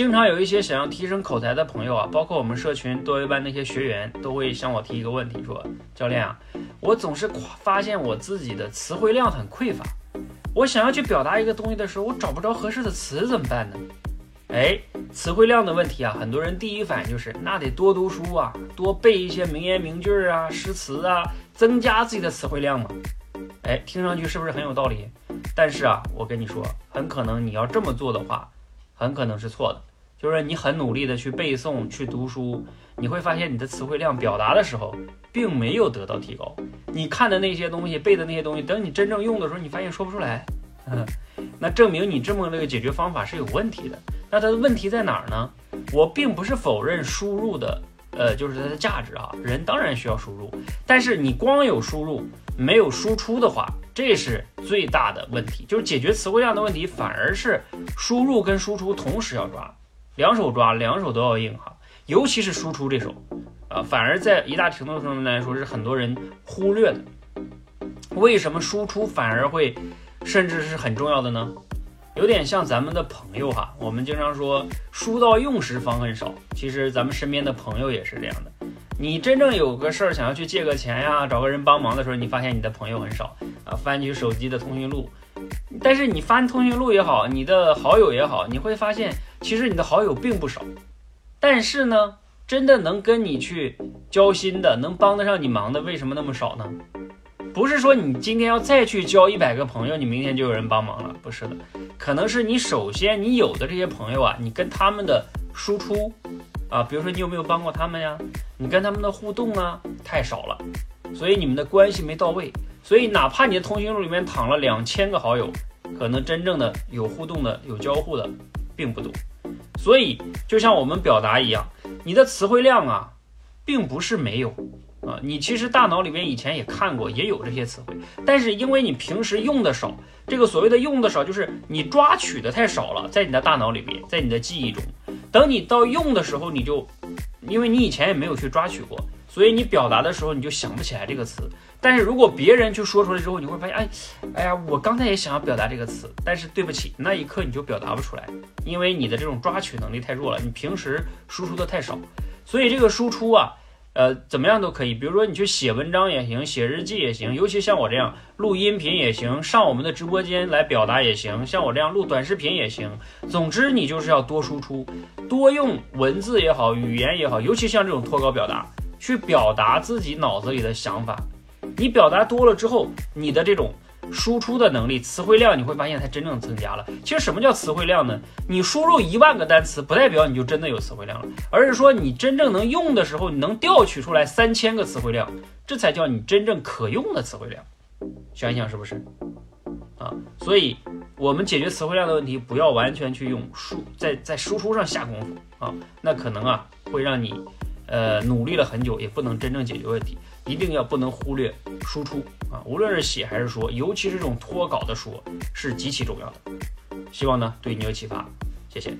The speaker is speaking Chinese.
经常有一些想要提升口才的朋友啊，包括我们社群多维班那些学员，都会向我提一个问题，说教练啊，我总是发现我自己的词汇量很匮乏，我想要去表达一个东西的时候，我找不着合适的词怎么办呢？哎，词汇量的问题啊，很多人第一反应就是那得多读书啊，多背一些名言名句啊、诗词啊，增加自己的词汇量嘛。哎，听上去是不是很有道理？但是啊，我跟你说，很可能你要这么做的话，很可能是错的。就是你很努力的去背诵、去读书，你会发现你的词汇量表达的时候，并没有得到提高。你看的那些东西、背的那些东西，等你真正用的时候，你发现说不出来。嗯，那证明你这么这个解决方法是有问题的。那它的问题在哪儿呢？我并不是否认输入的，呃，就是它的价值啊。人当然需要输入，但是你光有输入没有输出的话，这是最大的问题。就是解决词汇量的问题，反而是输入跟输出同时要抓，两手抓，两手都要硬哈。尤其是输出这手，啊，反而在一大程度上来说是很多人忽略的。为什么输出反而会，甚至是很重要的呢？有点像咱们的朋友哈，我们经常说“书到用时方恨少”。其实咱们身边的朋友也是这样的。你真正有个事儿想要去借个钱呀，找个人帮忙的时候，你发现你的朋友很少啊。翻起手机的通讯录，但是你翻通讯录也好，你的好友也好，你会发现其实你的好友并不少。但是呢，真的能跟你去交心的，能帮得上你忙的，为什么那么少呢？不是说你今天要再去交一百个朋友，你明天就有人帮忙了，不是的。可能是你首先你有的这些朋友啊，你跟他们的输出啊，比如说你有没有帮过他们呀？你跟他们的互动啊太少了，所以你们的关系没到位。所以哪怕你的通讯录里面躺了两千个好友，可能真正的有互动的、有交互的并不多。所以就像我们表达一样，你的词汇量啊，并不是没有。啊，你其实大脑里面以前也看过，也有这些词汇，但是因为你平时用的少，这个所谓的用的少，就是你抓取的太少了，在你的大脑里面，在你的记忆中，等你到用的时候，你就，因为你以前也没有去抓取过，所以你表达的时候你就想不起来这个词。但是如果别人去说出来之后，你会发现，哎，哎呀，我刚才也想要表达这个词，但是对不起，那一刻你就表达不出来，因为你的这种抓取能力太弱了，你平时输出的太少，所以这个输出啊。呃，怎么样都可以，比如说你去写文章也行，写日记也行，尤其像我这样录音频也行，上我们的直播间来表达也行，像我这样录短视频也行。总之，你就是要多输出，多用文字也好，语言也好，尤其像这种脱稿表达，去表达自己脑子里的想法。你表达多了之后，你的这种。输出的能力，词汇量你会发现它真正增加了。其实什么叫词汇量呢？你输入一万个单词，不代表你就真的有词汇量了，而是说你真正能用的时候，你能调取出来三千个词汇量，这才叫你真正可用的词汇量。想一想是不是？啊，所以我们解决词汇量的问题，不要完全去用输在在输出上下功夫啊，那可能啊会让你呃努力了很久，也不能真正解决问题。一定要不能忽略输出啊，无论是写还是说，尤其是这种脱稿的说，是极其重要的。希望呢对你有启发，谢谢。